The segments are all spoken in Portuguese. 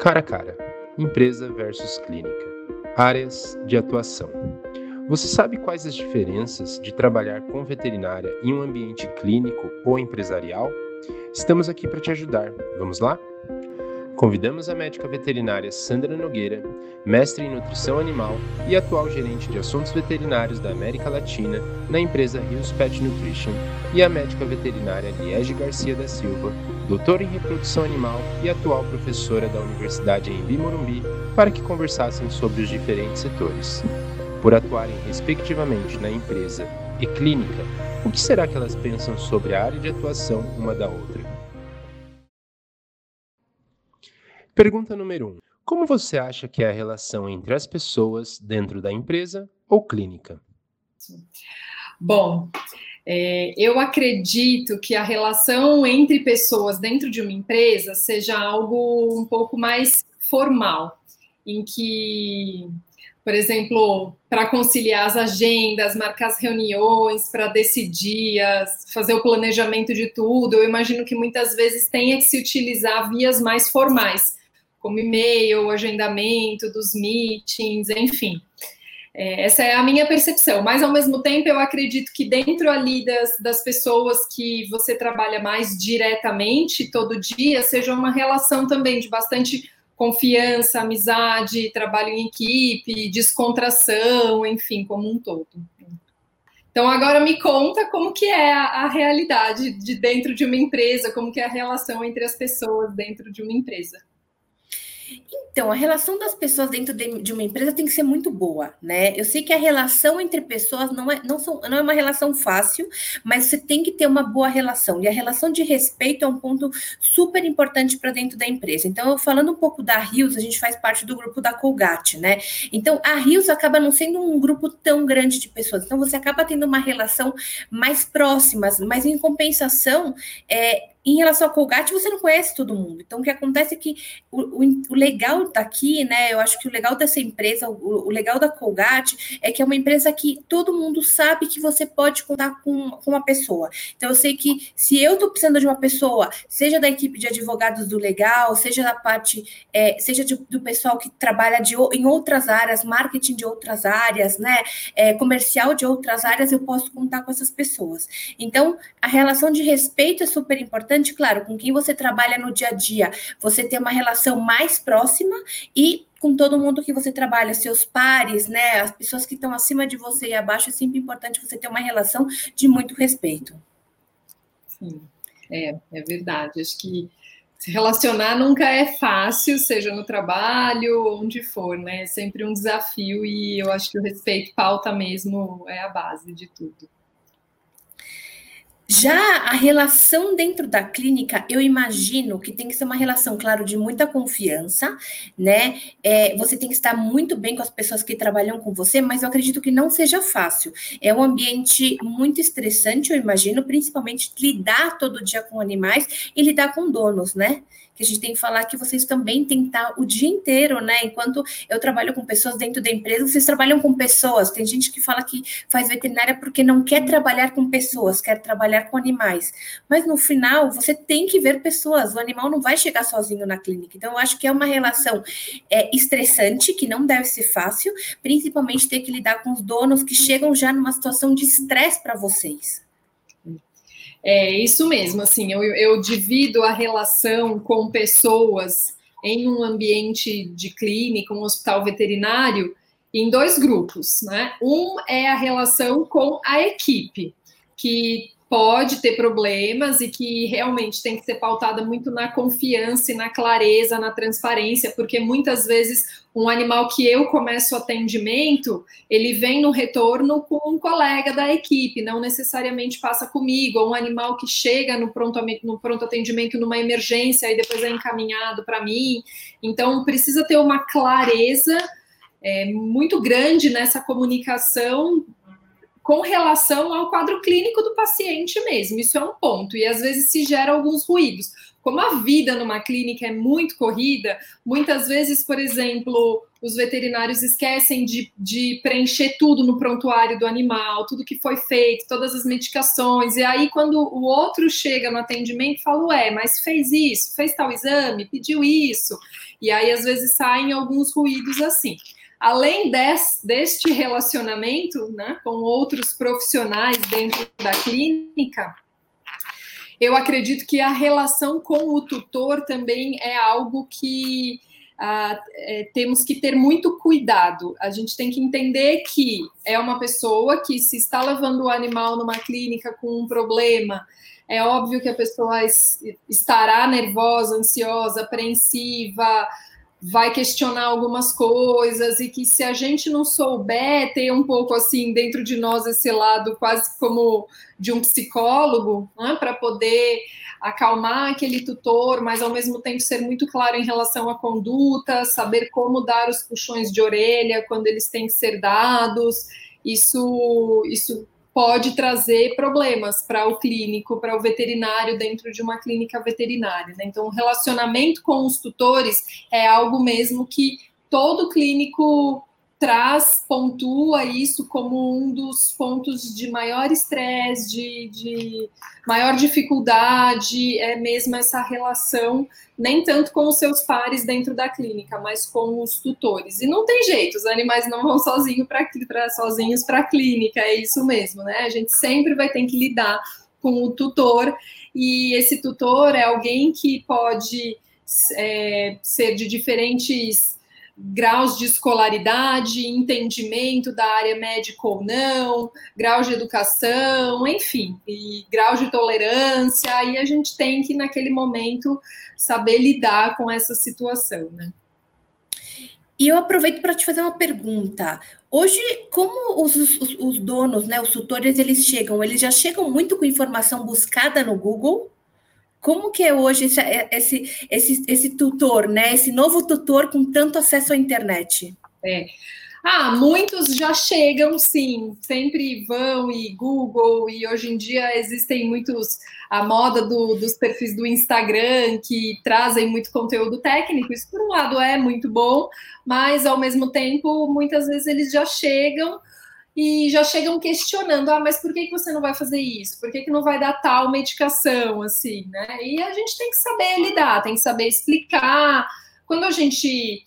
Cara a cara, empresa versus clínica, áreas de atuação. Você sabe quais as diferenças de trabalhar com veterinária em um ambiente clínico ou empresarial? Estamos aqui para te ajudar. Vamos lá? Convidamos a médica veterinária Sandra Nogueira, mestre em nutrição animal e atual gerente de assuntos veterinários da América Latina na empresa Rios Pet Nutrition, e a médica veterinária Liege Garcia da Silva, doutora em reprodução animal e atual professora da Universidade em Morumbi, para que conversassem sobre os diferentes setores. Por atuarem respectivamente na empresa e clínica, o que será que elas pensam sobre a área de atuação uma da outra? Pergunta número 1. Um. Como você acha que é a relação entre as pessoas dentro da empresa ou clínica? Bom, é, eu acredito que a relação entre pessoas dentro de uma empresa seja algo um pouco mais formal, em que, por exemplo, para conciliar as agendas, marcar as reuniões, para decidir, fazer o planejamento de tudo, eu imagino que muitas vezes tenha que se utilizar vias mais formais como e-mail, agendamento dos meetings, enfim. É, essa é a minha percepção, mas ao mesmo tempo eu acredito que dentro ali das, das pessoas que você trabalha mais diretamente todo dia, seja uma relação também de bastante confiança, amizade, trabalho em equipe, descontração, enfim, como um todo. Então agora me conta como que é a, a realidade de dentro de uma empresa, como que é a relação entre as pessoas dentro de uma empresa. Então, a relação das pessoas dentro de, uma empresa tem que ser muito boa, né? Eu sei que a relação entre pessoas não é, não, são, não é uma relação fácil, mas você tem que ter uma boa relação. E a relação de respeito é um ponto super importante para dentro da empresa. Então, falando um pouco da Rios, a gente faz parte do grupo da Colgate, né? Então, a Rios acaba não sendo um grupo tão grande de pessoas. Então, você acaba tendo uma relação mais próxima, mas em compensação, é, em relação ao Colgate, você não conhece todo mundo. Então, o que acontece é que o, o, o legal daqui, né? Eu acho que o legal dessa empresa, o, o, legal da Colgate, é que é uma empresa que todo mundo sabe que você pode contar com, com uma pessoa. Então, eu sei que se eu estou precisando de uma pessoa, seja da equipe de advogados do legal, seja da parte, é, seja de, do pessoal que trabalha de, em outras áreas, marketing de outras áreas, né? É, comercial de outras áreas, eu posso contar com essas pessoas. Então, a relação de respeito é super importante importante, claro, com quem você trabalha no dia a dia, você ter uma relação mais próxima e com todo mundo que você trabalha, seus pares, né, as pessoas que estão acima de você e abaixo, é sempre importante você ter uma relação de muito respeito. Sim, é, é verdade. Acho que se relacionar nunca é fácil, seja no trabalho, onde for, né? É sempre um desafio e eu acho que o respeito pauta mesmo é a base de tudo. Já a relação dentro da clínica, eu imagino que tem que ser uma relação, claro, de muita confiança, né? É, você tem que estar muito bem com as pessoas que trabalham com você, mas eu acredito que não seja fácil. É um ambiente muito estressante, eu imagino, principalmente lidar todo dia com animais e lidar com donos, né? Que a gente tem que falar que vocês também têm que estar o dia inteiro, né? Enquanto eu trabalho com pessoas dentro da empresa, vocês trabalham com pessoas. Tem gente que fala que faz veterinária porque não quer trabalhar com pessoas, quer trabalhar com animais. Mas no final, você tem que ver pessoas. O animal não vai chegar sozinho na clínica. Então, eu acho que é uma relação é, estressante, que não deve ser fácil, principalmente ter que lidar com os donos que chegam já numa situação de estresse para vocês. É isso mesmo, assim, eu, eu divido a relação com pessoas em um ambiente de clínica, um hospital veterinário, em dois grupos, né? Um é a relação com a equipe, que pode ter problemas e que realmente tem que ser pautada muito na confiança e na clareza, na transparência, porque muitas vezes um animal que eu começo atendimento, ele vem no retorno com um colega da equipe, não necessariamente passa comigo, ou um animal que chega no pronto, no pronto atendimento numa emergência e depois é encaminhado para mim. Então, precisa ter uma clareza é, muito grande nessa comunicação com relação ao quadro clínico do paciente mesmo. Isso é um ponto. E às vezes se gera alguns ruídos. Como a vida numa clínica é muito corrida, muitas vezes, por exemplo, os veterinários esquecem de, de, preencher tudo no prontuário do animal, tudo que foi feito, todas as medicações. E aí, quando o outro chega no atendimento, fala: Ué, mas fez isso, fez tal exame, pediu isso. E aí, às vezes, saem alguns ruídos assim. Além des, deste relacionamento né, com outros profissionais dentro da clínica, eu acredito que a relação com o tutor também é algo que ah, é, temos que ter muito cuidado. A gente tem que entender que é uma pessoa que, se está levando o animal numa clínica com um problema, é óbvio que a pessoa estará nervosa, ansiosa, apreensiva, vai questionar algumas coisas, e que se a gente não souber ter um pouco assim dentro de nós esse lado quase como de um psicólogo, né, para poder acalmar aquele tutor, mas ao mesmo tempo ser muito claro em relação à conduta, saber como dar os puxões de orelha quando eles têm que ser dados. Isso, isso pode trazer problemas para o clínico, para o veterinário dentro de uma clínica veterinária. Né? Então, o relacionamento com os tutores é algo mesmo que todo clínico traz, pontua isso como um dos pontos de maior estresse, de, de, maior dificuldade, é mesmo essa relação, nem tanto com os seus pares dentro da clínica, mas com os tutores. E não tem jeito, os animais não vão sozinho pra, pra sozinhos para a clínica, é isso mesmo, né? A gente sempre vai ter que lidar com o tutor, e esse tutor é alguém que pode é, ser de diferentes graus de escolaridade, entendimento da área médica ou não, grau de educação, enfim, e grau de tolerância, e a gente tem que, naquele momento, saber lidar com essa situação, né? E eu aproveito para te fazer uma pergunta. Hoje, como os, os, os donos, né, os tutores, eles chegam? Eles já chegam muito com informação buscada no Google? Como que é hoje esse, esse, esse, esse tutor, né? Esse novo tutor com tanto acesso à internet? É. Ah, muitos já chegam, sim, sempre vão e Google, e hoje em dia existem muitos, a moda do, dos perfis do Instagram que trazem muito conteúdo técnico. Isso, por um lado, é muito bom, mas ao mesmo tempo, muitas vezes eles já chegam e já chegam questionando, ah, mas por que, que você não vai fazer isso? Por que, que não vai dar tal medicação, assim, né? E a gente tem que saber lidar, tem que saber explicar. Quando a gente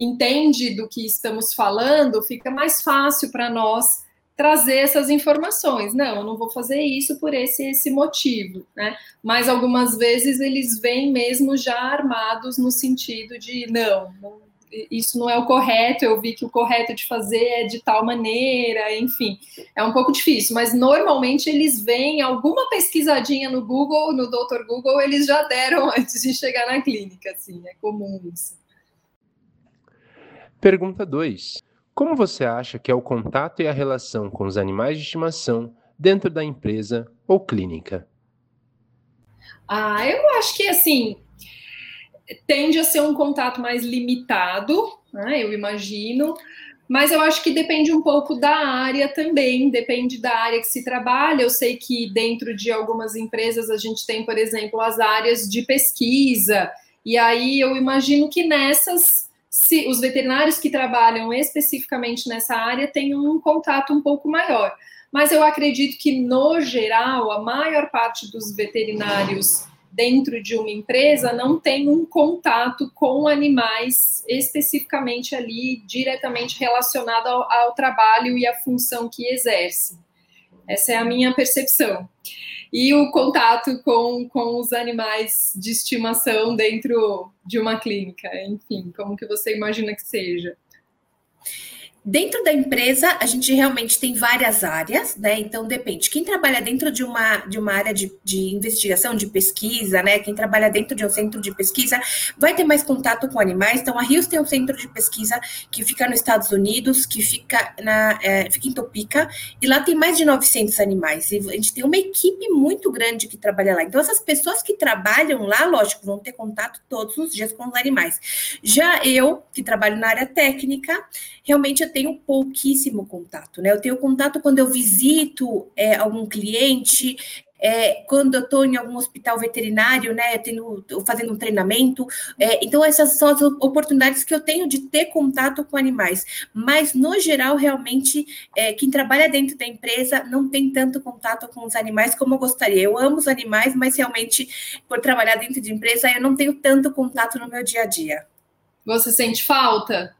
entende do que estamos falando, fica mais fácil para nós trazer essas informações. Não, eu não vou fazer isso por esse esse motivo, né? Mas algumas vezes eles vêm mesmo já armados no sentido de não, não isso não é o correto, eu vi que o correto de fazer é de tal maneira, enfim, é um pouco difícil, mas normalmente eles veem alguma pesquisadinha no Google, no Dr. Google, eles já deram antes de chegar na clínica, assim, é comum isso. Pergunta 2. Como você acha que é o contato e a relação com os animais de estimação dentro da empresa ou clínica? Ah, eu acho que assim, tende a ser um contato mais limitado, né, eu imagino, mas eu acho que depende um pouco da área também, depende da área que se trabalha. Eu sei que dentro de algumas empresas a gente tem, por exemplo, as áreas de pesquisa, e aí eu imagino que nessas, se os veterinários que trabalham especificamente nessa área têm um contato um pouco maior. Mas eu acredito que, no geral, a maior parte dos veterinários dentro de uma empresa não tem um contato com animais especificamente ali, diretamente relacionado ao, ao trabalho e à função que exerce. Essa é a minha percepção. E o contato com, com os animais de estimação dentro de uma clínica, enfim, como que você imagina que seja? Dentro da empresa, a gente realmente tem várias áreas, né? Então depende. Quem trabalha dentro de uma, de uma área de, de investigação, de pesquisa, né? Quem trabalha dentro de um centro de pesquisa vai ter mais contato com animais. Então, a Rios tem um centro de pesquisa que fica nos Estados Unidos, que fica, na, é, fica em Topeka, e lá tem mais de 900 animais. E a gente tem uma equipe muito grande que trabalha lá. Então, essas pessoas que trabalham lá, lógico, vão ter contato todos os dias com os animais. Já eu, que trabalho na área técnica, realmente eu tenho pouquíssimo contato, né? Eu tenho contato quando eu visito é, algum cliente, é, quando eu estou em algum hospital veterinário, né, tendo, fazendo um treinamento. É, então, essas são as oportunidades que eu tenho de ter contato com animais. Mas, no geral, realmente, é, quem trabalha dentro da empresa não tem tanto contato com os animais como eu gostaria. Eu amo os animais, mas realmente, por trabalhar dentro de empresa, eu não tenho tanto contato no meu dia a dia. Você sente falta?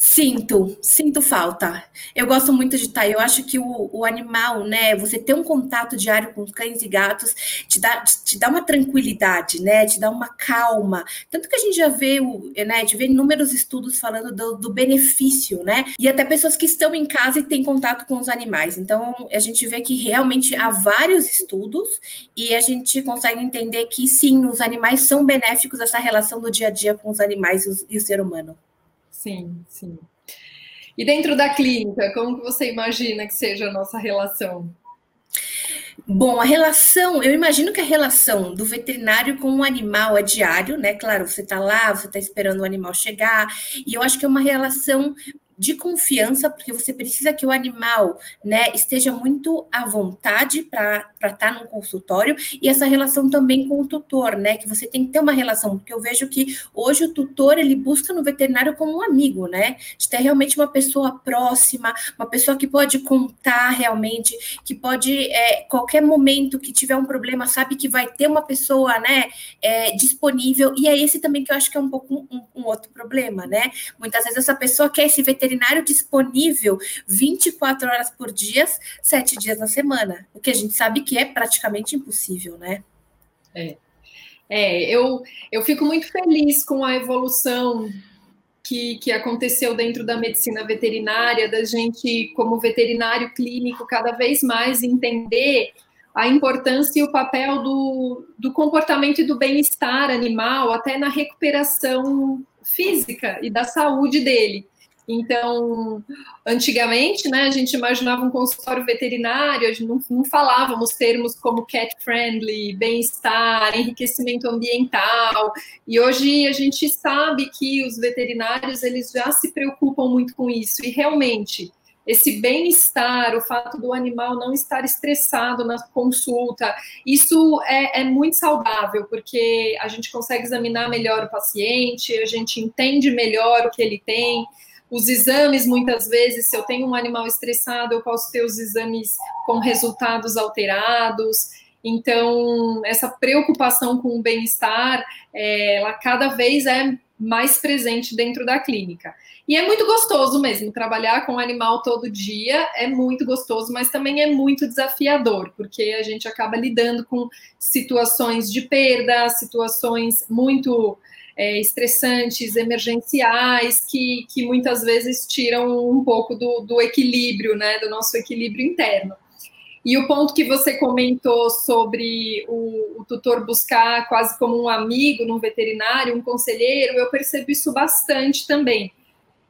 Sinto, sinto falta. Eu gosto muito de estar. Eu acho que o, o, animal, né? Você ter um contato diário com cães e gatos te dá, te, te, dá uma tranquilidade, né? Te dá uma calma. Tanto que a gente já vê, o, né? A vê inúmeros estudos falando do, do benefício, né? E até pessoas que estão em casa e têm contato com os animais. Então, a gente vê que realmente há vários estudos e a gente consegue entender que sim, os animais são benéficos essa relação do dia a dia com os animais e e o ser humano. Sim, sim. E dentro da clínica, como que você imagina que seja a nossa relação? Bom, a relação, eu imagino que a relação do veterinário com o animal é diário, né? Claro, você tá lá, você tá esperando o animal chegar, e eu acho que é uma relação de confiança, porque você precisa que o animal né, esteja muito à vontade para estar tá num consultório, e essa relação também com o tutor, né? Que você tem que ter uma relação, porque eu vejo que hoje o tutor ele busca no veterinário como um amigo, né? De ter realmente uma pessoa próxima, uma pessoa que pode contar realmente, que pode, é, qualquer momento que tiver um problema, sabe que vai ter uma pessoa né, é, disponível, e é esse também que eu acho que é um pouco um, um outro problema, né? Muitas vezes essa pessoa quer esse veterinário veterinário disponível 24 horas por dia, sete dias na semana, o que a gente sabe que é praticamente impossível, né? É. É, eu, eu fico muito feliz com a evolução que, que aconteceu dentro da medicina veterinária, da gente, como veterinário clínico, cada vez mais entender a importância e o papel do, do comportamento e do bem-estar animal, até na recuperação física e da saúde dele. Então, antigamente, né, a gente imaginava um consultório veterinário, a gente não, não falávamos termos como cat friendly, bem-estar, enriquecimento ambiental. E hoje a gente sabe que os veterinários eles já se preocupam muito com isso. E realmente, esse bem-estar, o fato do animal não estar estressado na consulta, isso é, é, muito saudável, porque a gente consegue examinar melhor o paciente, a gente entende melhor o que ele tem, os exames, muitas vezes, se eu tenho um animal estressado, eu posso ter os exames com resultados alterados. Então, essa preocupação com o bem-estar, é, ela cada vez é mais presente dentro da clínica. E é muito gostoso mesmo, trabalhar com animal todo dia é muito gostoso, mas também é muito desafiador, porque a gente acaba lidando com situações de perda, situações muito é, estressantes, emergenciais, que, que muitas vezes tiram um pouco do, do equilíbrio, né, do nosso equilíbrio interno. E o ponto que você comentou sobre o, o, tutor buscar quase como um amigo num veterinário, um conselheiro, eu percebo isso bastante também.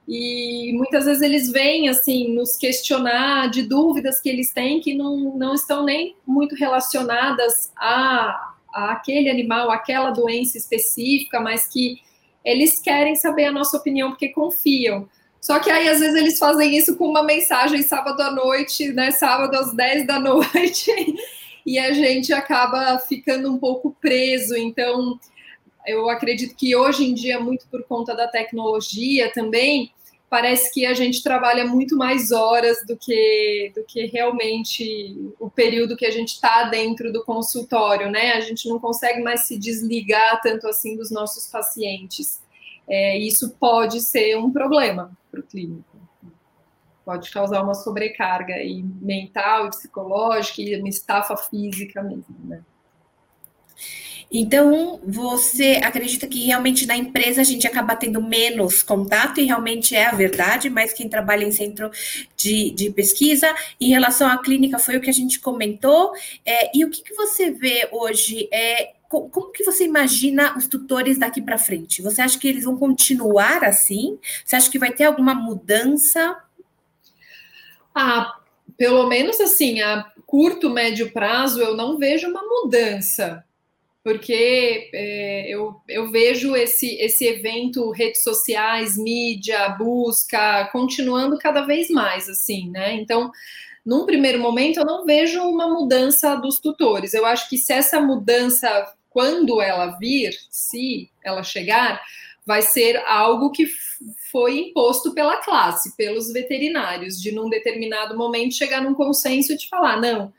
E muitas vezes eles vêm assim nos questionar de dúvidas que eles têm que não, não estão nem muito relacionadas a, aquele animal, aquela doença específica, mas que eles querem saber a nossa opinião porque confiam. Só que aí, às vezes, eles fazem isso com uma mensagem sábado à noite, né? Sábado às 10 da noite, e a gente acaba ficando um pouco preso. Então, eu acredito que hoje em dia, muito por conta da tecnologia também, parece que a gente trabalha muito mais horas do que, do que realmente o período que a gente está dentro do consultório, né? A gente não consegue mais se desligar tanto assim dos nossos pacientes. É, isso pode ser um problema para o clínico. Pode causar uma sobrecarga mental psicológica e uma estafa física mesmo, né? Então, você acredita que realmente na empresa a gente acaba tendo menos contato, e realmente é a verdade, mas quem trabalha em centro de, de pesquisa, em relação à clínica, foi o que a gente comentou. É, e o que, que você vê hoje? É, como que você imagina os tutores daqui para frente? Você acha que eles vão continuar assim? Você acha que vai ter alguma mudança? Ah, pelo menos assim, a curto, médio prazo, eu não vejo uma mudança porque é, eu, eu vejo esse, esse evento, redes sociais, mídia, busca, continuando cada vez mais, assim, né? Então, num primeiro momento, eu não vejo uma mudança dos tutores. Eu acho que se essa mudança, quando ela vir, se ela chegar, vai ser algo que foi imposto pela classe, pelos veterinários, de num determinado momento chegar num consenso e de falar, não,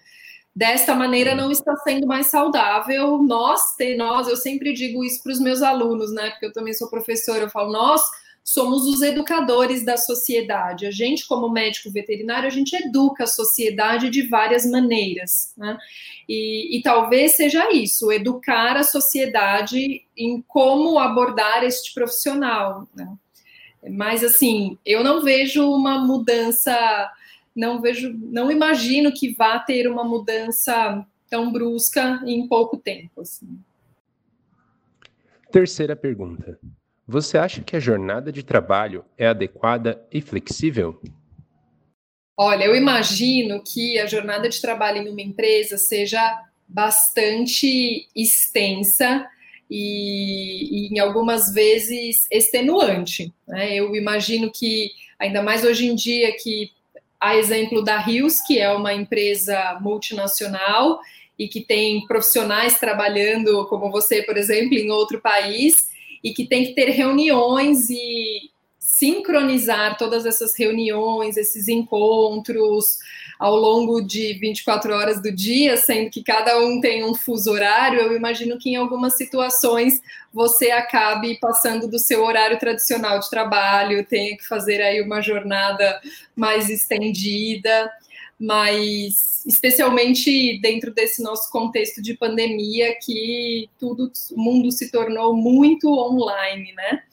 desta maneira não está sendo mais saudável. Nós, nós, eu sempre digo isso para os meus alunos, né? Porque eu também sou professora, eu falo, nós somos os educadores da sociedade. A gente, como médico veterinário, a gente educa a sociedade de várias maneiras, né? E, e talvez seja isso, educar a sociedade em como abordar este profissional, né? Mas assim, eu não vejo uma mudança, não vejo, não imagino que vá ter uma mudança tão brusca em pouco tempo. Assim. Terceira pergunta. Você acha que a jornada de trabalho é adequada e flexível? Olha, eu imagino que a jornada de trabalho em uma empresa seja bastante extensa e, e em algumas vezes extenuante. Né? Eu imagino que, ainda mais hoje em dia, que há exemplo da Rios, que é uma empresa multinacional e que tem profissionais trabalhando, como você, por exemplo, em outro país, e que tem que ter reuniões e sincronizar todas essas reuniões, esses encontros, ao longo de 24 horas do dia, sendo que cada um tem um fuso horário, eu imagino que em algumas situações você acabe passando do seu horário tradicional de trabalho, tenha que fazer aí uma jornada mais estendida, mas especialmente dentro desse nosso contexto de pandemia que tudo o mundo se tornou muito online, né?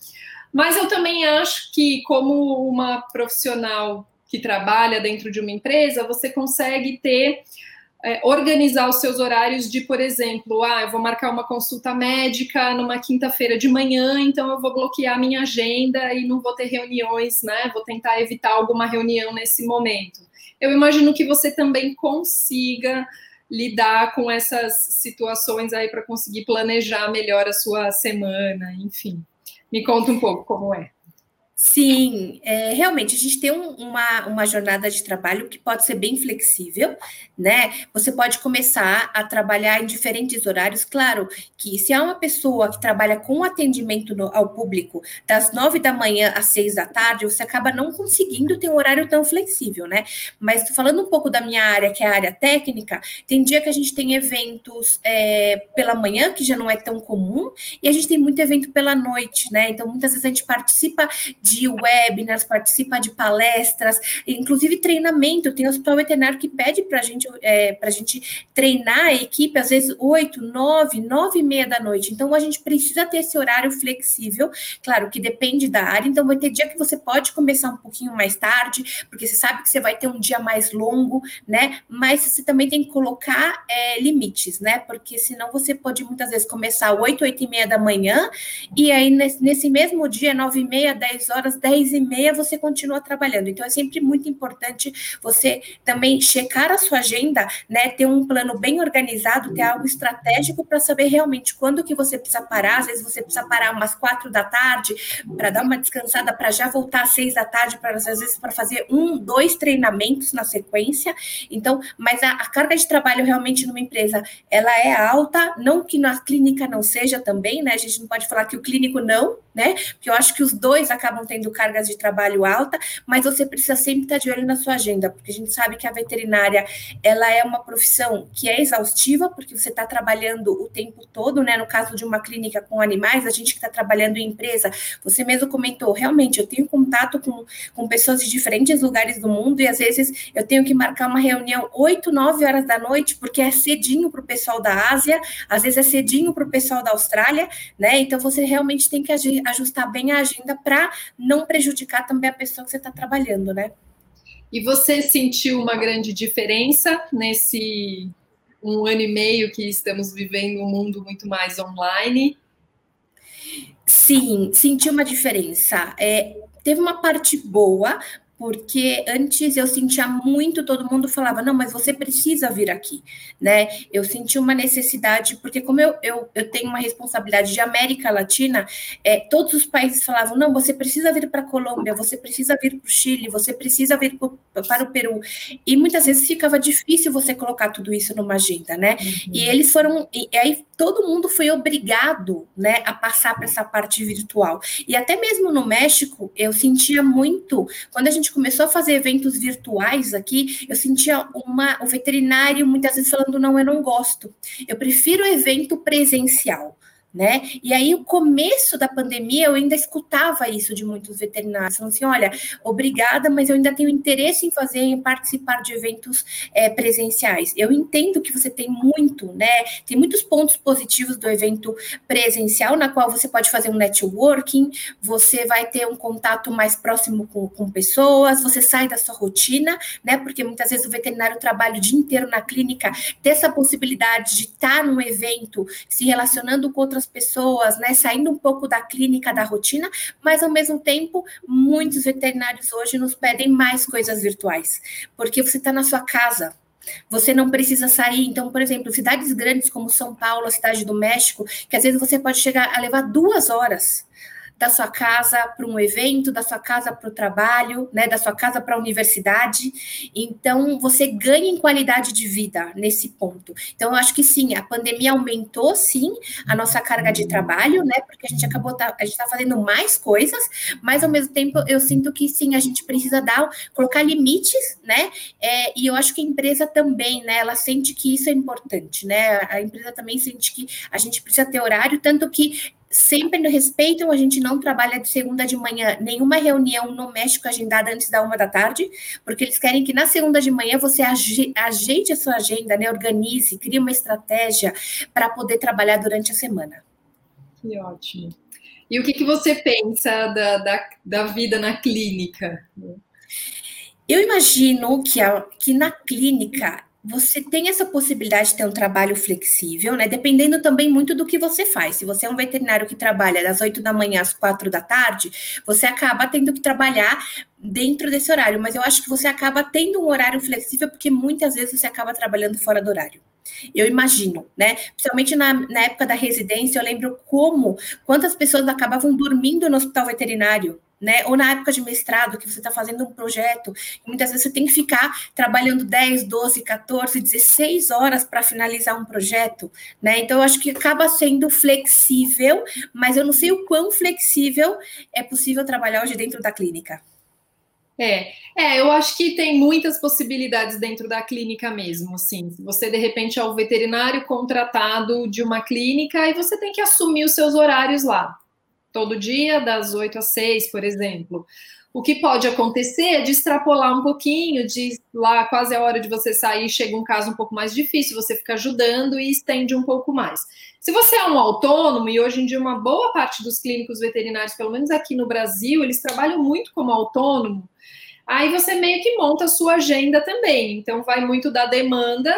Mas eu também acho que como uma profissional que trabalha dentro de uma empresa, você consegue ter é, organizar os seus horários de, por exemplo, ah, eu vou marcar uma consulta médica numa quinta-feira de manhã, então eu vou bloquear minha agenda e não vou ter reuniões, né? Vou tentar evitar alguma reunião nesse momento. Eu imagino que você também consiga lidar com essas situações aí para conseguir planejar melhor a sua semana, enfim. Me conta um pouco como é. Sim, é, realmente a gente tem um, uma, uma jornada de trabalho que pode ser bem flexível, né? Você pode começar a trabalhar em diferentes horários. Claro que se há uma pessoa que trabalha com atendimento no, ao público das nove da manhã às seis da tarde, você acaba não conseguindo ter um horário tão flexível, né? Mas falando um pouco da minha área, que é a área técnica, tem dia que a gente tem eventos é, pela manhã, que já não é tão comum, e a gente tem muito evento pela noite, né? Então muitas vezes a gente participa de webinars, participa de palestras, inclusive treinamento. Tem hospital veterinário que pede para gente, é, a gente treinar a equipe, às vezes, oito, nove, nove e meia da noite. Então, a gente precisa ter esse horário flexível, claro que depende da área. Então, vai ter dia que você pode começar um pouquinho mais tarde, porque você sabe que você vai ter um dia mais longo, né? Mas você também tem que colocar é, limites, né? Porque senão você pode muitas vezes começar oito, oito e meia da manhã, e aí nesse, nesse mesmo dia, nove e meia, dez horas, horas, 10 e meia, você continua trabalhando. Então, é sempre muito importante você também checar a sua agenda, né? Ter um plano bem organizado, ter algo estratégico para saber realmente quando que você precisa parar. Às vezes você precisa parar umas quatro da tarde para dar uma descansada, para já voltar às seis da tarde, para às vezes para fazer um, dois treinamentos na sequência. Então, mas a, a carga de trabalho realmente numa empresa, ela é alta, não que na clínica não seja também, né? A gente não pode falar que o clínico não, né? Porque eu acho que os dois acabam tendo cargas de trabalho alta, mas você precisa sempre estar de olho na sua agenda, porque a gente sabe que a veterinária ela é uma profissão que é exaustiva, porque você está trabalhando o tempo todo, né? No caso de uma clínica com animais, a gente que está trabalhando em empresa, você mesmo comentou, realmente, eu tenho contato com, com pessoas de diferentes lugares do mundo e às vezes eu tenho que marcar uma reunião 8, 9 horas da noite, porque é cedinho para o pessoal da Ásia, às vezes é cedinho para o pessoal da Austrália, né? Então você realmente tem que ajustar bem a agenda para não prejudicar também a pessoa que você está trabalhando, né? E você sentiu uma grande diferença nesse um ano e meio que estamos vivendo um mundo muito mais online? Sim, senti uma diferença. É, teve uma parte boa, porque antes eu sentia muito, todo mundo falava, não, mas você precisa vir aqui, né? Eu senti uma necessidade, porque como eu, eu, eu tenho uma responsabilidade de América Latina, é, todos os países falavam, não, você precisa vir para a Colômbia, você precisa vir para o Chile, você precisa vir pro, para o Peru, e muitas vezes ficava difícil você colocar tudo isso numa agenda, né? Uhum. E eles foram, e, e aí todo mundo foi obrigado, né, a passar para essa parte virtual. E até mesmo no México, eu sentia muito, quando a gente começou a fazer eventos virtuais aqui, eu sentia uma, o veterinário muitas vezes falando: não, eu não gosto, eu prefiro evento presencial né? E aí, o começo da pandemia, eu ainda escutava isso de muitos veterinários, falando assim: olha, obrigada, mas eu ainda tenho interesse em fazer, em participar de eventos é, presenciais. Eu entendo que você tem muito, né? Tem muitos pontos positivos do evento presencial, na qual você pode fazer um networking, você vai ter um contato mais próximo com, com pessoas, você sai da sua rotina, né? Porque muitas vezes o veterinário trabalha o dia inteiro na clínica, ter essa possibilidade de estar num evento, se relacionando com outras pessoas, né, saindo um pouco da clínica, da rotina, mas ao mesmo tempo, muitos veterinários hoje nos pedem mais coisas virtuais, porque você está na sua casa, você não precisa sair. Então, por exemplo, cidades grandes como São Paulo, a cidade do México, que às vezes você pode chegar a levar duas horas da sua casa para um evento, da sua casa para o trabalho, né, da sua casa para a universidade. Então, você ganha em qualidade de vida nesse ponto. Então, eu acho que sim, a pandemia aumentou sim a nossa carga de trabalho, né, porque a gente acabou tá, a gente está fazendo mais coisas, mas ao mesmo tempo eu sinto que sim, a gente precisa dar, colocar limites, né, é, e eu acho que a empresa também, né, ela sente que isso é importante, né, a empresa também sente que a gente precisa ter horário, tanto que sempre respeitam, a gente não trabalha de segunda de manhã, nenhuma reunião no México agendada antes da uma da tarde, porque eles querem que na segunda de manhã você ajeite a sua agenda, né, organize, crie uma estratégia para poder trabalhar durante a semana. Que ótimo. E o que, que você pensa da, da, da vida na clínica? Eu imagino que, a, que na clínica você tem essa possibilidade de ter um trabalho flexível, né? Dependendo também muito do que você faz. Se você é um veterinário que trabalha das 8 da manhã às 4 da tarde, você acaba tendo que trabalhar dentro desse horário, mas eu acho que você acaba tendo um horário flexível porque muitas vezes você acaba trabalhando fora do horário. Eu imagino, né? Principalmente na, na época da residência, eu lembro como, quantas pessoas acabavam dormindo no hospital veterinário, né? Ou na época de mestrado, que você está fazendo um projeto, muitas vezes você tem que ficar trabalhando 10, 12, 14, 16 horas para finalizar um projeto, né? Então, eu acho que acaba sendo flexível, mas eu não sei o quão flexível é possível trabalhar hoje dentro da clínica. É, é, eu acho que tem muitas possibilidades dentro da clínica mesmo, assim. Você de repente é o veterinário contratado de uma clínica e você tem que assumir os seus horários lá todo dia, das 8 às 6, por exemplo. O que pode acontecer é de extrapolar um pouquinho, de lá quase a hora de você sair, chega um caso um pouco mais difícil, você fica ajudando e estende um pouco mais. Se você é um autônomo, e hoje em dia uma boa parte dos clínicos veterinários, pelo menos aqui no Brasil, eles trabalham muito como autônomo, aí você meio que monta a sua agenda também. Então, vai muito da demanda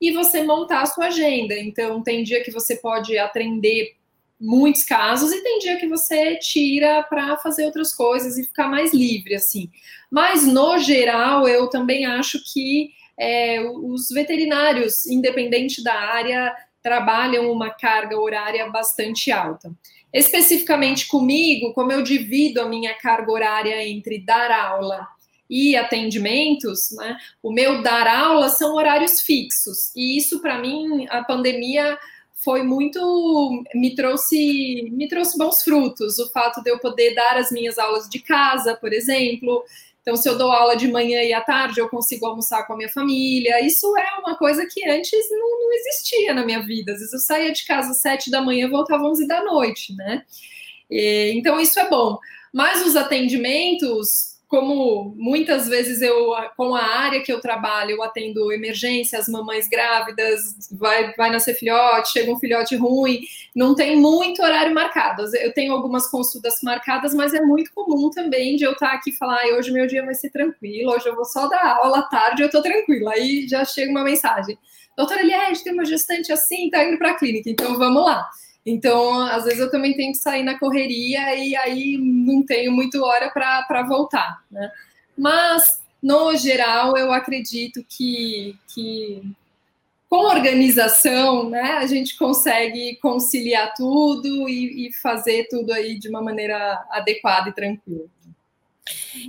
e você montar a sua agenda. Então, tem dia que você pode atender muitos casos e tem dia que você tira para fazer outras coisas e ficar mais livre assim. Mas no geral eu também acho que é, os veterinários, independente da área, trabalham uma carga horária bastante alta. Especificamente comigo, como eu divido a minha carga horária entre dar aula e atendimentos, né? O meu dar aula são horários fixos. E isso para mim a pandemia foi muito me trouxe me trouxe bons frutos. O fato de eu poder dar as minhas aulas de casa por exemplo. Então se eu dou aula de manhã e à tarde eu consigo almoçar com a minha família. Isso é uma coisa que antes não, não existia na minha vida. Às vezes eu saía de casa às sete da manhã e voltava às onze da noite né? E, então isso é bom. Mas os atendimentos como muitas vezes eu, com a área que eu trabalho, eu atendo emergências, mamães grávidas, vai, vai nascer filhote, chega um filhote ruim, não tem muito horário marcado. Eu tenho algumas consultas marcadas, mas é muito comum também de eu estar aqui e falar, ah, hoje meu dia vai ser tranquilo, hoje eu vou só dar aula à tarde, eu tô tranquila. Aí já chega uma mensagem. Doutora Eliette, tem uma gestante assim, tá indo para a clínica, então vamos lá. Então, às vezes eu também tenho que sair na correria e aí não tenho muito hora para voltar, né? Mas, no geral, eu acredito que, que com organização, né, a gente consegue conciliar tudo e, e fazer tudo aí de uma maneira adequada e tranquila.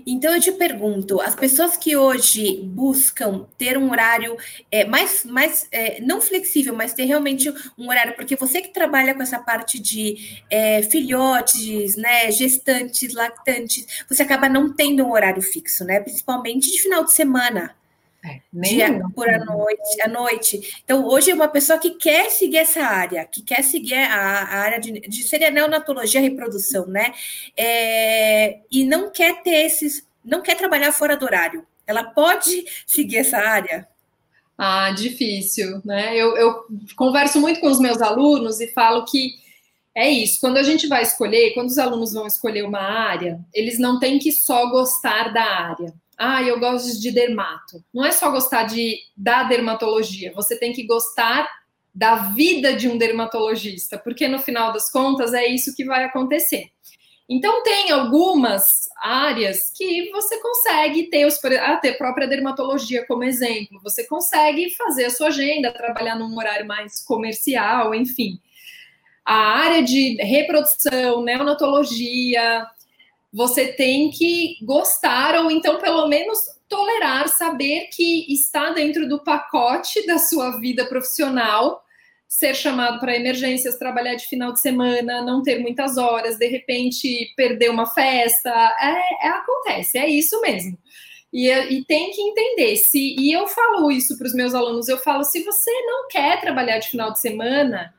Então eu te pergunto, as pessoas que hoje buscam ter um horário é, mais, mais é, não flexível, mas ter realmente um horário, porque você que trabalha com essa parte de é, filhotes, né, gestantes, lactantes, você acaba não tendo um horário fixo, né? Principalmente de final de semana. É, dia por a noite, a noite. Então, hoje, uma pessoa que quer seguir essa área, que quer seguir a, a área de, de seria neonatologia reprodução, né? É, e não quer ter esses, não quer trabalhar fora do horário. Ela pode seguir essa área? Ah, difícil, né? Eu, eu converso muito com os meus alunos e falo que é isso. Quando a gente vai escolher, quando os alunos vão escolher uma área, eles não têm que só gostar da área ah, eu gosto de dermato. Não é só gostar de da dermatologia, você tem que gostar da vida de um dermatologista, porque no final das contas é isso que vai acontecer. Então tem algumas áreas que você consegue ter os, a ter própria dermatologia como exemplo. Você consegue fazer a sua agenda, trabalhar num horário mais comercial, enfim. A área de reprodução, neonatologia, você tem que gostar, ou então, pelo menos, tolerar, saber que está dentro do pacote da sua vida profissional ser chamado para emergências, trabalhar de final de semana, não ter muitas horas, de repente perder uma festa, é, é acontece, é isso mesmo. E, e, tem que entender se e eu falo isso para os meus alunos, eu falo se você não quer trabalhar de final de semana,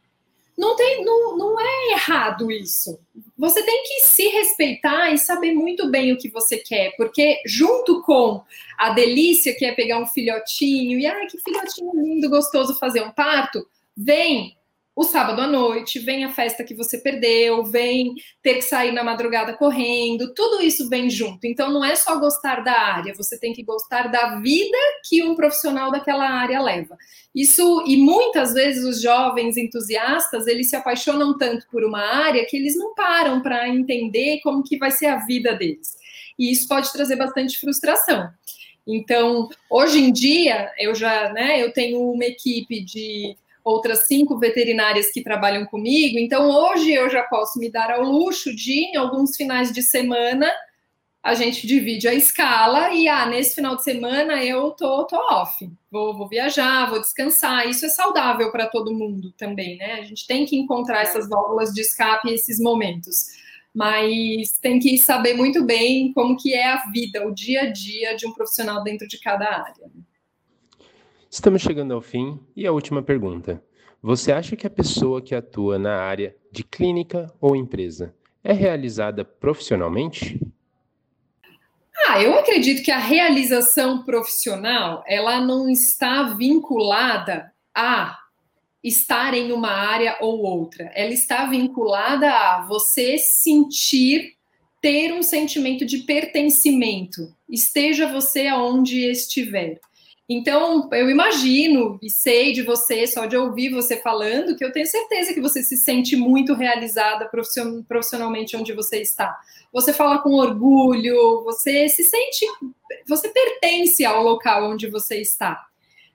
não, tem, não, não é errado isso. Você tem que se respeitar e saber muito bem o que você quer, porque junto com a delícia que é pegar um filhotinho e ai que filhotinho lindo, gostoso fazer um parto, vem o sábado à noite, vem a festa que você perdeu, vem ter que sair na madrugada correndo, tudo isso vem junto. Então não é só gostar da área, você tem que gostar da vida que um profissional daquela área leva. Isso e muitas vezes os jovens entusiastas, eles se apaixonam tanto por uma área que eles não param para entender como que vai ser a vida deles. E isso pode trazer bastante frustração. Então, hoje em dia, eu já, né, eu tenho uma equipe de outras cinco veterinárias que trabalham comigo. Então, hoje eu já posso me dar ao luxo de, em alguns finais de semana, a gente divide a escala e, ah, nesse final de semana eu tô, tô off, vou, vou viajar, vou descansar. Isso é saudável para todo mundo também, né? A gente tem que encontrar essas válvulas de escape, esses momentos. Mas tem que saber muito bem como que é a vida, o dia a dia de um profissional dentro de cada área. Estamos chegando ao fim e a última pergunta. Você acha que a pessoa que atua na área de clínica ou empresa é realizada profissionalmente? Ah, eu acredito que a realização profissional ela não está vinculada a estar em uma área ou outra. Ela está vinculada a você sentir, ter um sentimento de pertencimento, esteja você aonde estiver. Então, eu imagino e sei de você, só de ouvir você falando, que eu tenho certeza que você se sente muito realizada profissionalmente onde você está. Você fala com orgulho, você se sente, você pertence ao local onde você está.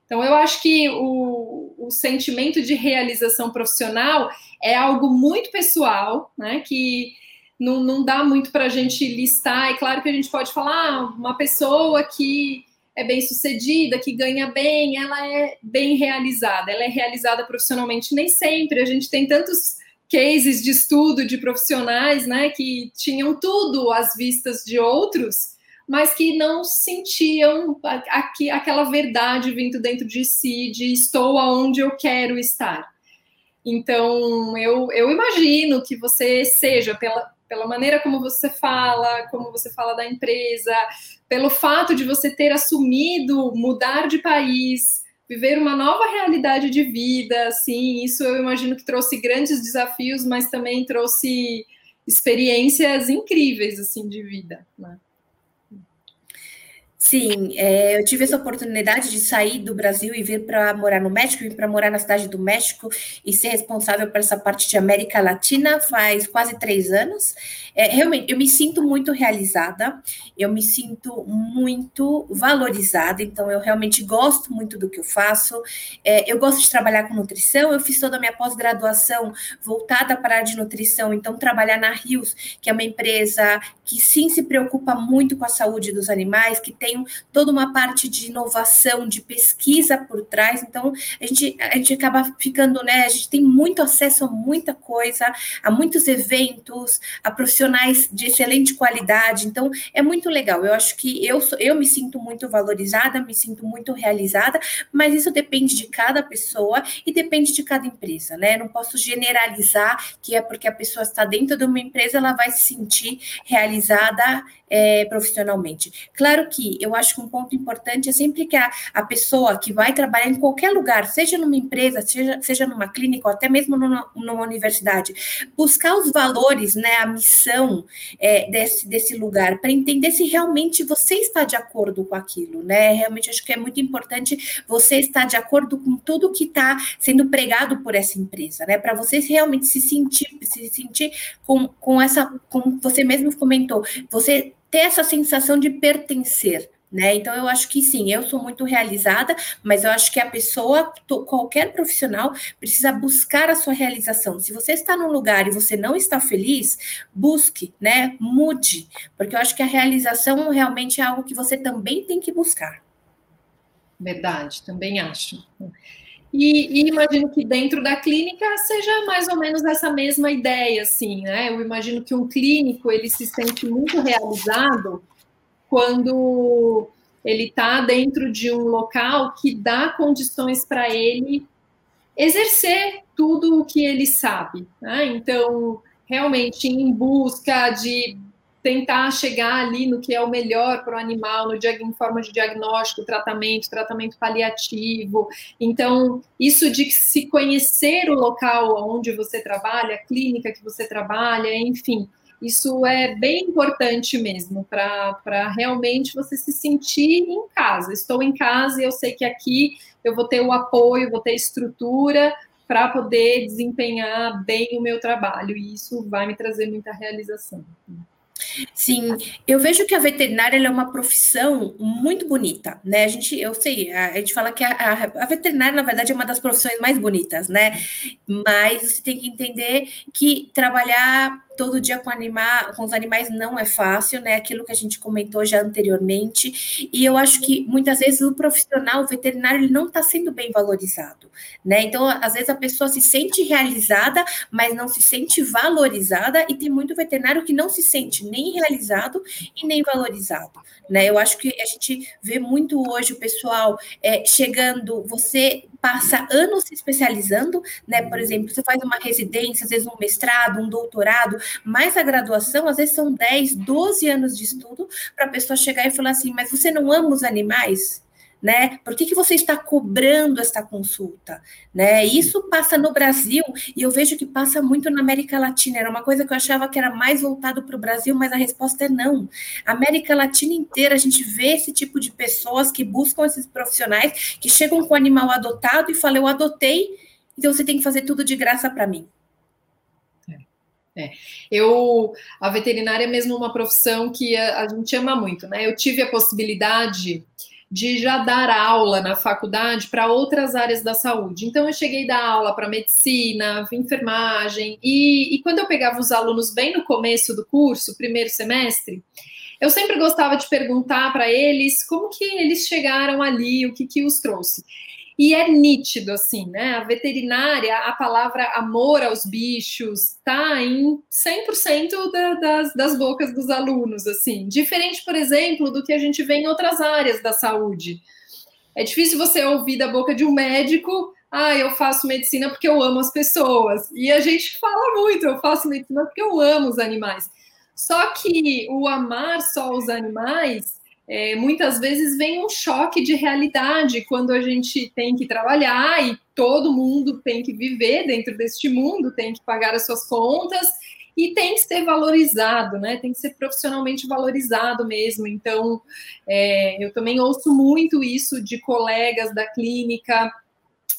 Então, eu acho que o, o sentimento de realização profissional é algo muito pessoal, né? Que não, não dá muito para a gente listar. É claro que a gente pode falar ah, uma pessoa que é bem sucedida, que ganha bem, ela é bem realizada, ela é realizada profissionalmente. Nem sempre a gente tem tantos cases de estudo de profissionais, né, que tinham tudo às vistas de outros, mas que não sentiam aqui, aquela verdade vindo dentro de si, de estou aonde eu quero estar. Então, eu, eu imagino que você seja, pela, pela maneira como você fala, como você fala da empresa, pelo fato de você ter assumido mudar de país, viver uma nova realidade de vida, assim, isso eu imagino que trouxe grandes desafios, mas também trouxe experiências incríveis, assim, de vida, né? Sim, é, eu tive essa oportunidade de sair do Brasil e vir para morar no México, vir para morar na cidade do México e ser responsável por essa parte de América Latina faz quase três anos. É, realmente, eu me sinto muito realizada, eu me sinto muito valorizada, então eu realmente gosto muito do que eu faço. É, eu gosto de trabalhar com nutrição, eu fiz toda a minha pós-graduação voltada para a área de nutrição, então trabalhar na Rios, que é uma empresa que sim se preocupa muito com a saúde dos animais, que tem toda uma parte de inovação, de pesquisa por trás, então a gente, a gente acaba ficando, né? A gente tem muito acesso a muita coisa, a muitos eventos, a profissionais de excelente qualidade, então é muito legal. Eu acho que eu, eu me sinto muito valorizada, me sinto muito realizada, mas isso depende de cada pessoa e depende de cada empresa, né? Não posso generalizar que é porque a pessoa está dentro de uma empresa, ela vai se sentir realizada é, profissionalmente. Claro que eu acho que um ponto importante é sempre que a, a pessoa que vai trabalhar em qualquer lugar, seja numa empresa, seja, seja numa clínica ou até mesmo numa, numa universidade, buscar os valores, né, a missão é, desse, desse lugar, para entender se realmente você está de acordo com aquilo, né? Realmente acho que é muito importante você estar de acordo com tudo que está sendo pregado por essa empresa, né? Para você realmente se sentir, se sentir com, com essa, como você mesmo comentou, você ter essa sensação de pertencer. Né? Então, eu acho que sim, eu sou muito realizada, mas eu acho que a pessoa, qualquer profissional, precisa buscar a sua realização. Se você está num lugar e você não está feliz, busque, né? Mude, porque eu acho que a realização realmente é algo que você também tem que buscar. Verdade, também acho. E, e, imagino que dentro da clínica seja mais ou menos essa mesma ideia, assim, né? Eu imagino que um clínico ele se sente muito realizado quando ele está dentro de um local que dá condições para ele exercer tudo o que ele sabe. Né? Então, realmente, em busca de tentar chegar ali no que é o melhor para o animal, no em forma de diagnóstico, tratamento, tratamento paliativo. Então, isso de se conhecer o local onde você trabalha, a clínica que você trabalha, enfim, isso é bem importante mesmo para realmente você se sentir em casa. Estou em casa e eu sei que aqui eu vou ter o apoio, vou ter estrutura para poder desempenhar bem o meu trabalho, e isso vai me trazer muita realização. Sim, eu vejo que a veterinária é uma profissão muito bonita, né? A gente, eu sei, a, a gente fala que a, a, a, veterinária, na verdade, é uma das profissões mais bonitas, né? Mas você tem que entender que trabalhar todo dia com, anima, com os animais não é fácil, né? Aquilo que a gente comentou já anteriormente. E eu acho que muitas vezes o profissional o veterinário ele não está sendo bem valorizado, né? Então, às vezes a pessoa se sente realizada, mas não se sente valorizada, e tem muito veterinário que não se sente nem realizado e nem valorizado, né? Eu acho que a gente vê muito hoje o pessoal é, chegando, você passa anos se especializando, né? Por exemplo, você faz uma residência, às vezes um mestrado, um doutorado, mas a graduação, às vezes são 10, 12 anos de estudo para a pessoa chegar e falar assim: mas você não ama os animais? Né? Por que, que você está cobrando esta consulta? Né? Isso passa no Brasil e eu vejo que passa muito na América Latina. Era uma coisa que eu achava que era mais voltado para o Brasil, mas a resposta é não. América Latina inteira a gente vê esse tipo de pessoas que buscam esses profissionais que chegam com o animal adotado e falam: Eu adotei, então você tem que fazer tudo de graça para mim. É. Eu, a veterinária é mesmo uma profissão que a, a, gente ama muito, né? Eu tive a possibilidade de já dar aula na faculdade para outras áreas da saúde. Então, eu cheguei a dar aula para medicina, enfermagem, e, e quando eu pegava os alunos bem no começo do curso, primeiro semestre, eu sempre gostava de perguntar para eles como que eles chegaram ali, o que, que os trouxe. E é nítido, assim, né? A veterinária, a palavra amor aos bichos está em 100% da, das, das bocas dos alunos, assim. Diferente, por exemplo, do que a gente vê em outras áreas da saúde. É difícil você ouvir da boca de um médico ah, eu faço medicina porque eu amo as pessoas. E a gente fala muito, eu faço medicina porque eu amo os animais. Só que o amar só os animais é, muitas vezes vem um choque de realidade quando a gente tem que trabalhar e todo mundo tem que viver dentro deste mundo, tem que pagar as suas contas. e tem que ser valorizado, né? Tem que ser profissionalmente valorizado mesmo. Então, é, eu também ouço muito isso de colegas da clínica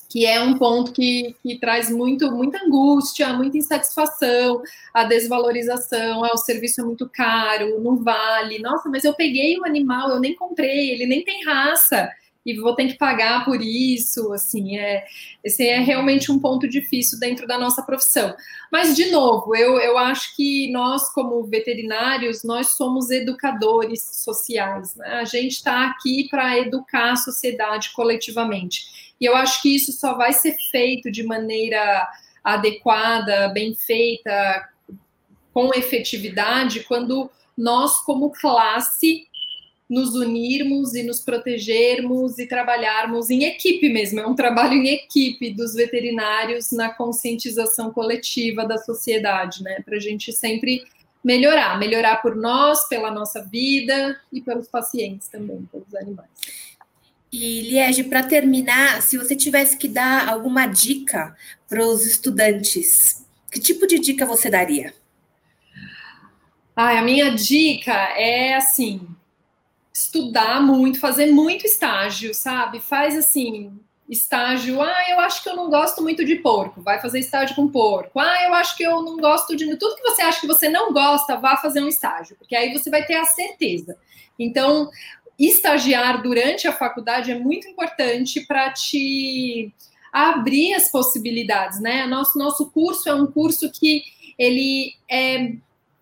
que é um ponto que, que traz muito, muita angústia, muita insatisfação, a desvalorização, ah, o serviço é muito caro, não vale, nossa, mas eu peguei o animal, eu nem comprei, ele nem tem raça, e vou ter que pagar por isso, assim, é, esse é realmente um ponto difícil dentro da nossa profissão. Mas, de novo, eu, eu acho que nós, como veterinários, nós somos educadores sociais, né? a gente está aqui para educar a sociedade coletivamente. E eu acho que isso só vai ser feito de maneira adequada, bem feita, com efetividade, quando nós, como classe, nos unirmos e nos protegermos e trabalharmos em equipe mesmo. É um trabalho em equipe dos veterinários na conscientização coletiva da sociedade, né? Para a gente sempre melhorar, melhorar por nós, pela nossa vida e pelos pacientes também, pelos animais. E, Liege, para terminar, se você tivesse que dar alguma dica para os estudantes, que tipo de dica você daria? Ah, a minha dica é assim: estudar muito, fazer muito estágio, sabe? Faz assim, estágio. Ah, eu acho que eu não gosto muito de porco. Vai fazer estágio com porco. Ah, eu acho que eu não gosto de. Tudo que você acha que você não gosta, vá fazer um estágio, porque aí você vai ter a certeza. Então, estagiar durante a faculdade é muito importante para te abrir as possibilidades, né? Nosso, nosso curso é um curso que ele é,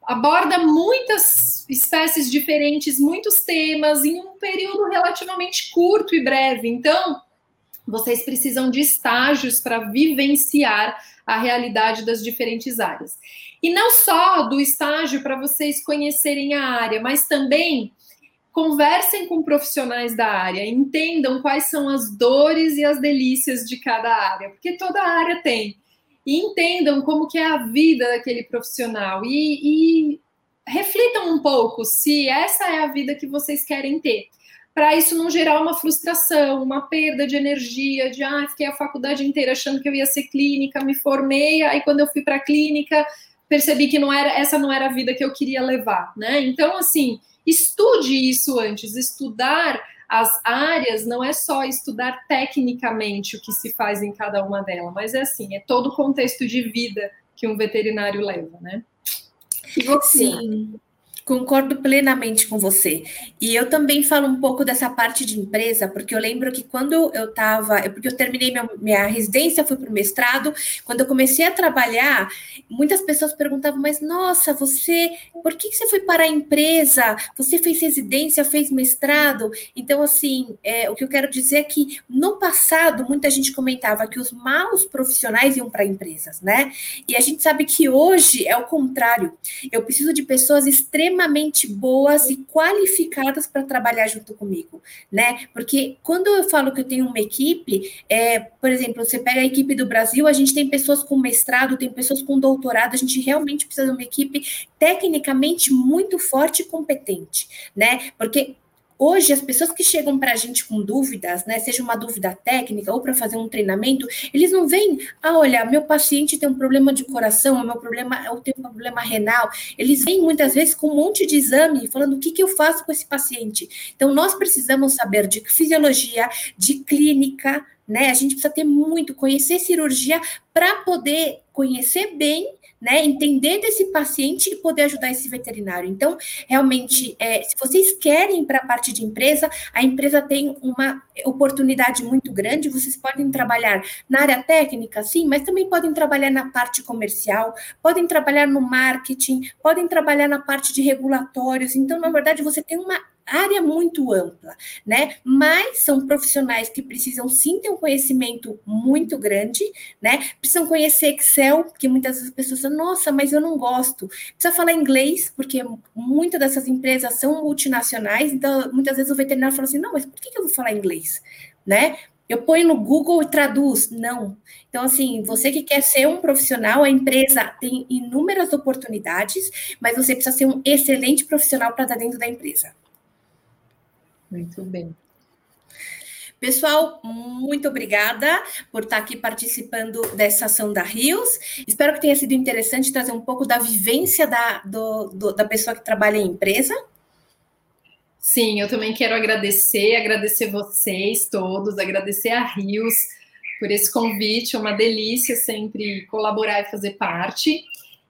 aborda muitas espécies diferentes, muitos temas em um período relativamente curto e breve. Então, vocês precisam de estágios para vivenciar a realidade das diferentes áreas. E não só do estágio para vocês conhecerem a área, mas também conversem com profissionais da área, entendam quais são as dores e as delícias de cada área, porque toda área tem. E entendam como que é a vida daquele profissional e, e reflitam um pouco se essa é a vida que vocês querem ter. Para isso não gerar uma frustração, uma perda de energia, de ah, fiquei a faculdade inteira achando que eu ia ser clínica, me formei, aí quando eu fui para a clínica, percebi que não era essa não era a vida que eu queria levar, né? Então, assim, Estude isso antes. Estudar as áreas não é só estudar tecnicamente o que se faz em cada uma delas, mas é assim, é todo o contexto de vida que um veterinário leva, né? E você? Sim. Concordo plenamente com você. E eu também falo um pouco dessa parte de empresa, porque eu lembro que quando eu estava, porque eu terminei minha, minha residência, fui para o mestrado, quando eu comecei a trabalhar, muitas pessoas perguntavam, mas nossa, você, por que, você foi para a empresa? Você fez residência, fez mestrado? Então, assim, é, o que eu quero dizer é que no passado, muita gente comentava que os maus profissionais iam para empresas, né? E a gente sabe que hoje é o contrário. Eu preciso de pessoas extremamente extremamente boas e qualificadas para trabalhar junto comigo, né? Porque quando eu falo que eu tenho uma equipe, é, por exemplo, você pega a equipe do Brasil, a gente tem pessoas com mestrado, tem pessoas com doutorado, a gente realmente precisa de uma equipe tecnicamente muito forte e competente, né? Porque Hoje, as pessoas que chegam para a gente com dúvidas, né, seja uma dúvida técnica ou para fazer um treinamento, eles não vêm, ah, olha, meu paciente tem um problema de coração, meu problema, eu tenho um problema renal. Eles vêm muitas vezes com um monte de exame, falando o que, que eu faço com esse paciente. Então, nós precisamos saber de fisiologia, de clínica, né? A gente precisa ter muito, conhecer cirurgia para poder conhecer bem né, entender desse paciente e poder ajudar esse veterinário. Então, realmente, é, se vocês querem para a parte de empresa, a empresa tem uma oportunidade muito grande. Vocês podem trabalhar na área técnica, sim, mas também podem trabalhar na parte comercial, podem trabalhar no marketing, podem trabalhar na parte de regulatórios. Então, na verdade, você tem uma área muito ampla, né? Mas são profissionais que precisam sim ter um conhecimento muito grande, né? Precisam conhecer Excel, porque muitas vezes as pessoas falam, nossa, mas eu não gosto. Precisa falar inglês, porque muitas dessas empresas são multinacionais, então muitas vezes o veterinário fala assim, não, mas por que eu vou falar inglês? Né? Eu ponho no Google e traduz. Não. Então, assim, você que quer ser um profissional, a empresa tem inúmeras oportunidades, mas você precisa ser um excelente profissional para estar dentro da empresa. Muito bem. Pessoal, muito obrigada por estar aqui participando dessa ação da Rios. Espero que tenha sido interessante trazer um pouco da vivência da, do, do, da pessoa que trabalha em empresa. Sim, eu também quero agradecer, agradecer vocês todos, agradecer a Rios por esse convite, é uma delícia sempre colaborar e fazer parte.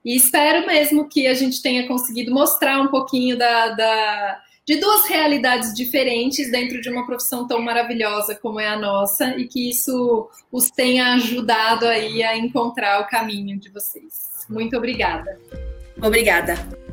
E espero mesmo que a gente tenha conseguido mostrar um pouquinho da, da, de duas realidades diferentes dentro de uma profissão tão maravilhosa como é a nossa e que isso os tenha ajudado aí a encontrar o caminho de vocês. Muito obrigada. Obrigada.